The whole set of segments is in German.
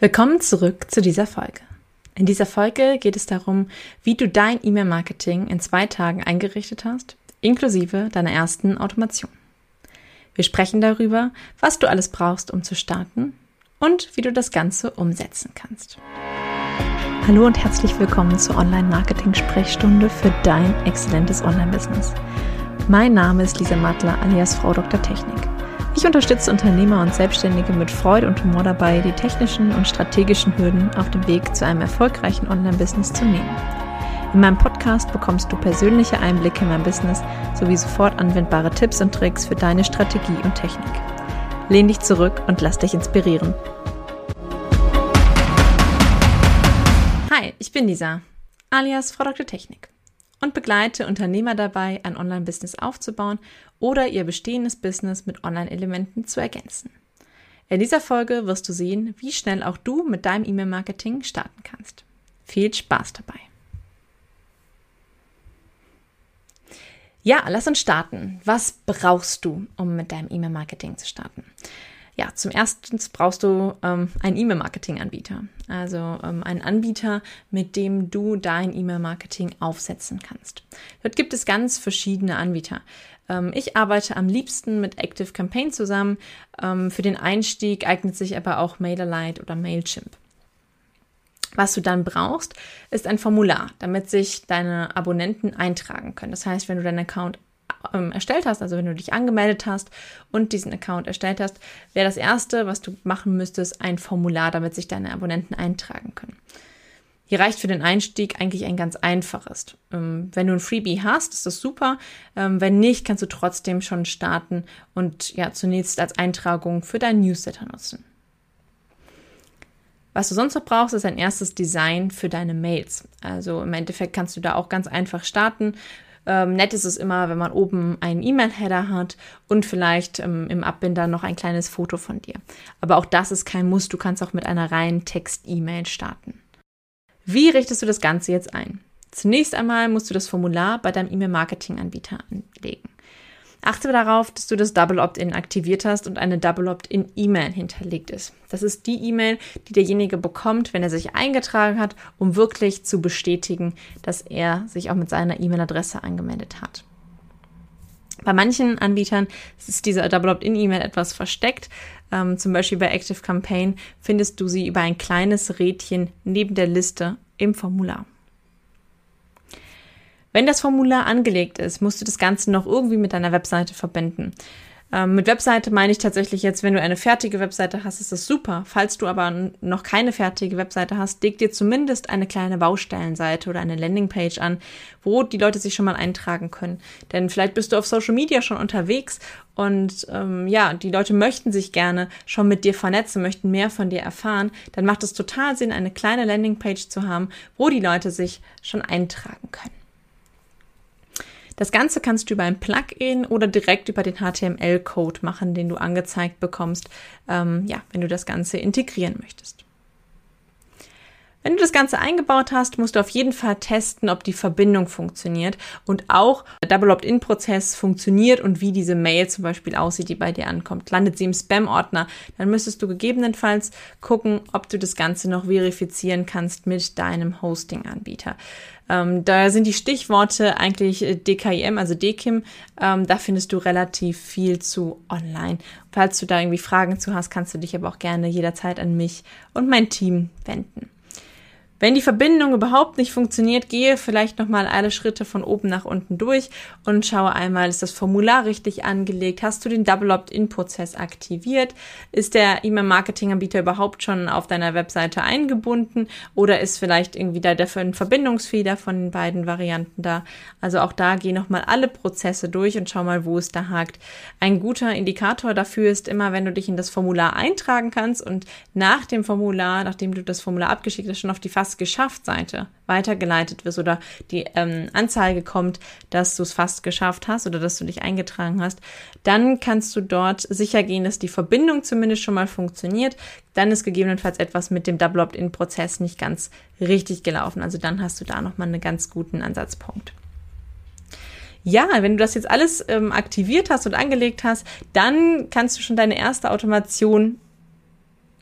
Willkommen zurück zu dieser Folge. In dieser Folge geht es darum, wie du dein E-Mail-Marketing in zwei Tagen eingerichtet hast, inklusive deiner ersten Automation. Wir sprechen darüber, was du alles brauchst, um zu starten und wie du das Ganze umsetzen kannst. Hallo und herzlich willkommen zur Online-Marketing-Sprechstunde für dein exzellentes Online-Business. Mein Name ist Lisa Mattler alias Frau Dr. Technik. Ich unterstütze Unternehmer und Selbstständige mit Freude und Humor dabei, die technischen und strategischen Hürden auf dem Weg zu einem erfolgreichen Online-Business zu nehmen. In meinem Podcast bekommst du persönliche Einblicke in mein Business sowie sofort anwendbare Tipps und Tricks für deine Strategie und Technik. Lehn dich zurück und lass dich inspirieren. Hi, ich bin Lisa, alias Frau Dr. Technik und begleite Unternehmer dabei, ein Online-Business aufzubauen oder ihr bestehendes Business mit Online-Elementen zu ergänzen. In dieser Folge wirst du sehen, wie schnell auch du mit deinem E-Mail-Marketing starten kannst. Viel Spaß dabei! Ja, lass uns starten. Was brauchst du, um mit deinem E-Mail-Marketing zu starten? Ja, zum ersten brauchst du ähm, einen E-Mail-Marketing-Anbieter. Also ähm, einen Anbieter, mit dem du dein E-Mail-Marketing aufsetzen kannst. Dort gibt es ganz verschiedene Anbieter. Ähm, ich arbeite am liebsten mit Active Campaign zusammen. Ähm, für den Einstieg eignet sich aber auch MailerLite oder Mailchimp. Was du dann brauchst, ist ein Formular, damit sich deine Abonnenten eintragen können. Das heißt, wenn du deinen Account ähm, erstellt hast, also wenn du dich angemeldet hast und diesen Account erstellt hast, wäre das erste, was du machen müsstest, ein Formular, damit sich deine Abonnenten eintragen können. Hier reicht für den Einstieg eigentlich ein ganz einfaches. Ähm, wenn du ein Freebie hast, ist das super. Ähm, wenn nicht, kannst du trotzdem schon starten und ja zunächst als Eintragung für deinen Newsletter nutzen. Was du sonst noch brauchst, ist ein erstes Design für deine Mails. Also im Endeffekt kannst du da auch ganz einfach starten. Ähm, nett ist es immer, wenn man oben einen E-Mail-Header hat und vielleicht ähm, im Abbinder noch ein kleines Foto von dir. Aber auch das ist kein Muss. Du kannst auch mit einer reinen Text-E-Mail starten. Wie richtest du das Ganze jetzt ein? Zunächst einmal musst du das Formular bei deinem E-Mail-Marketing-Anbieter anlegen. Achte darauf, dass du das Double Opt-in aktiviert hast und eine Double Opt-in E-Mail hinterlegt ist. Das ist die E-Mail, die derjenige bekommt, wenn er sich eingetragen hat, um wirklich zu bestätigen, dass er sich auch mit seiner E-Mail-Adresse angemeldet hat. Bei manchen Anbietern ist diese Double Opt-in-E-Mail etwas versteckt. Ähm, zum Beispiel bei Active Campaign findest du sie über ein kleines Rädchen neben der Liste im Formular. Wenn das Formular angelegt ist, musst du das Ganze noch irgendwie mit deiner Webseite verbinden. Ähm, mit Webseite meine ich tatsächlich jetzt, wenn du eine fertige Webseite hast, ist das super. Falls du aber noch keine fertige Webseite hast, leg dir zumindest eine kleine Baustellenseite oder eine Landingpage an, wo die Leute sich schon mal eintragen können. Denn vielleicht bist du auf Social Media schon unterwegs und ähm, ja, die Leute möchten sich gerne schon mit dir vernetzen, möchten mehr von dir erfahren. Dann macht es total Sinn, eine kleine Landingpage zu haben, wo die Leute sich schon eintragen können. Das Ganze kannst du über ein Plugin oder direkt über den HTML-Code machen, den du angezeigt bekommst, ähm, ja, wenn du das Ganze integrieren möchtest. Wenn du das Ganze eingebaut hast, musst du auf jeden Fall testen, ob die Verbindung funktioniert und auch der Double Opt-in-Prozess funktioniert und wie diese Mail zum Beispiel aussieht, die bei dir ankommt. Landet sie im Spam-Ordner, dann müsstest du gegebenenfalls gucken, ob du das Ganze noch verifizieren kannst mit deinem Hosting-Anbieter. Ähm, da sind die Stichworte eigentlich äh, DKIM, also DKIM. Ähm, da findest du relativ viel zu online. Falls du da irgendwie Fragen zu hast, kannst du dich aber auch gerne jederzeit an mich und mein Team wenden. Wenn die Verbindung überhaupt nicht funktioniert, gehe vielleicht nochmal alle Schritte von oben nach unten durch und schaue einmal, ist das Formular richtig angelegt? Hast du den Double Opt-in-Prozess aktiviert? Ist der E-Mail-Marketing-Anbieter überhaupt schon auf deiner Webseite eingebunden? Oder ist vielleicht irgendwie da der Verbindungsfehler von den beiden Varianten da? Also auch da geh nochmal alle Prozesse durch und schau mal, wo es da hakt. Ein guter Indikator dafür ist immer, wenn du dich in das Formular eintragen kannst und nach dem Formular, nachdem du das Formular abgeschickt hast, schon auf die Fast fast geschafft Seite weitergeleitet wirst oder die ähm, Anzeige kommt, dass du es fast geschafft hast oder dass du dich eingetragen hast, dann kannst du dort sicher gehen, dass die Verbindung zumindest schon mal funktioniert. Dann ist gegebenenfalls etwas mit dem Double Opt-in-Prozess nicht ganz richtig gelaufen. Also dann hast du da nochmal einen ganz guten Ansatzpunkt. Ja, wenn du das jetzt alles ähm, aktiviert hast und angelegt hast, dann kannst du schon deine erste Automation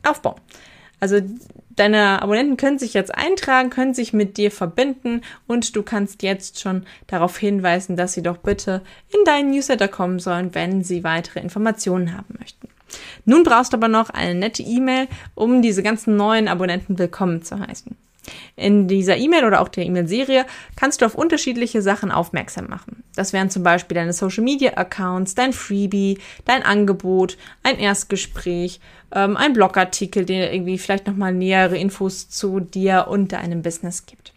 aufbauen. Also deine Abonnenten können sich jetzt eintragen, können sich mit dir verbinden und du kannst jetzt schon darauf hinweisen, dass sie doch bitte in deinen Newsletter kommen sollen, wenn sie weitere Informationen haben möchten. Nun brauchst du aber noch eine nette E-Mail, um diese ganzen neuen Abonnenten willkommen zu heißen. In dieser E-Mail oder auch der E-Mail-Serie kannst du auf unterschiedliche Sachen aufmerksam machen. Das wären zum Beispiel deine Social-Media-Accounts, dein Freebie, dein Angebot, ein Erstgespräch, ähm, ein Blogartikel, der irgendwie vielleicht nochmal nähere Infos zu dir und deinem Business gibt.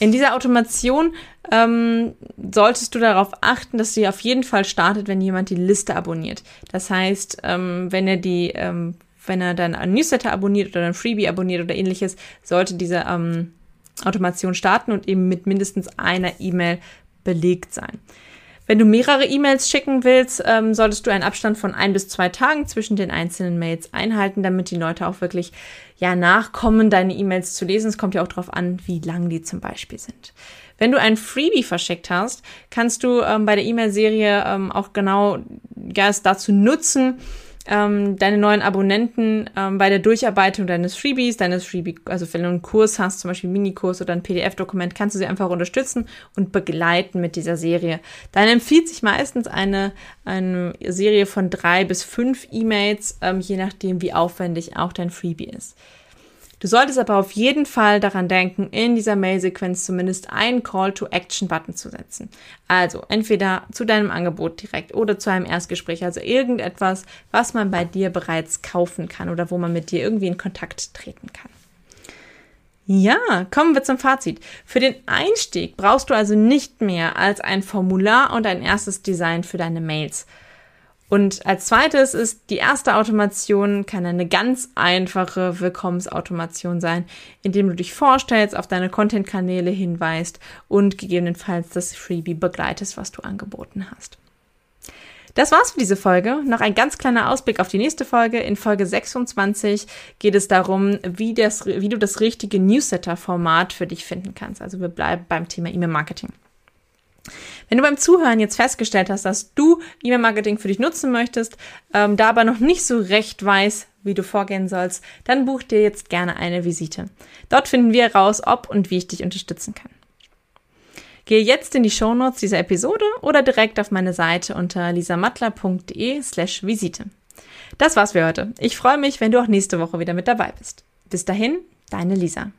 In dieser Automation ähm, solltest du darauf achten, dass sie auf jeden Fall startet, wenn jemand die Liste abonniert. Das heißt, ähm, wenn er die ähm, wenn er dann ein Newsletter abonniert oder ein Freebie abonniert oder ähnliches, sollte diese ähm, Automation starten und eben mit mindestens einer E-Mail belegt sein. Wenn du mehrere E-Mails schicken willst, ähm, solltest du einen Abstand von ein bis zwei Tagen zwischen den einzelnen Mails einhalten, damit die Leute auch wirklich ja nachkommen, deine E-Mails zu lesen. Es kommt ja auch darauf an, wie lang die zum Beispiel sind. Wenn du ein Freebie verschickt hast, kannst du ähm, bei der E-Mail-Serie ähm, auch genau ja, es dazu nutzen, ähm, deine neuen Abonnenten ähm, bei der Durcharbeitung deines Freebies, deines Freebie, also wenn du einen Kurs hast, zum Beispiel einen Minikurs oder ein PDF-Dokument, kannst du sie einfach unterstützen und begleiten mit dieser Serie. Dann empfiehlt sich meistens eine, eine Serie von drei bis fünf E-Mails, ähm, je nachdem, wie aufwendig auch dein Freebie ist. Du solltest aber auf jeden Fall daran denken, in dieser Mail-Sequenz zumindest einen Call-to-Action-Button zu setzen. Also entweder zu deinem Angebot direkt oder zu einem Erstgespräch, also irgendetwas, was man bei dir bereits kaufen kann oder wo man mit dir irgendwie in Kontakt treten kann. Ja, kommen wir zum Fazit. Für den Einstieg brauchst du also nicht mehr als ein Formular und ein erstes Design für deine Mails. Und als zweites ist die erste Automation kann eine ganz einfache Willkommensautomation sein, indem du dich vorstellst, auf deine Content-Kanäle hinweist und gegebenenfalls das Freebie begleitest, was du angeboten hast. Das war's für diese Folge. Noch ein ganz kleiner Ausblick auf die nächste Folge. In Folge 26 geht es darum, wie, das, wie du das richtige Newsletter-Format für dich finden kannst. Also wir bleiben beim Thema E-Mail-Marketing. Wenn du beim Zuhören jetzt festgestellt hast, dass du E-Mail-Marketing für dich nutzen möchtest, ähm, da aber noch nicht so recht weiß, wie du vorgehen sollst, dann buch dir jetzt gerne eine Visite. Dort finden wir heraus, ob und wie ich dich unterstützen kann. Gehe jetzt in die Shownotes dieser Episode oder direkt auf meine Seite unter lisamattler.de slash Visite. Das war's für heute. Ich freue mich, wenn du auch nächste Woche wieder mit dabei bist. Bis dahin, deine Lisa.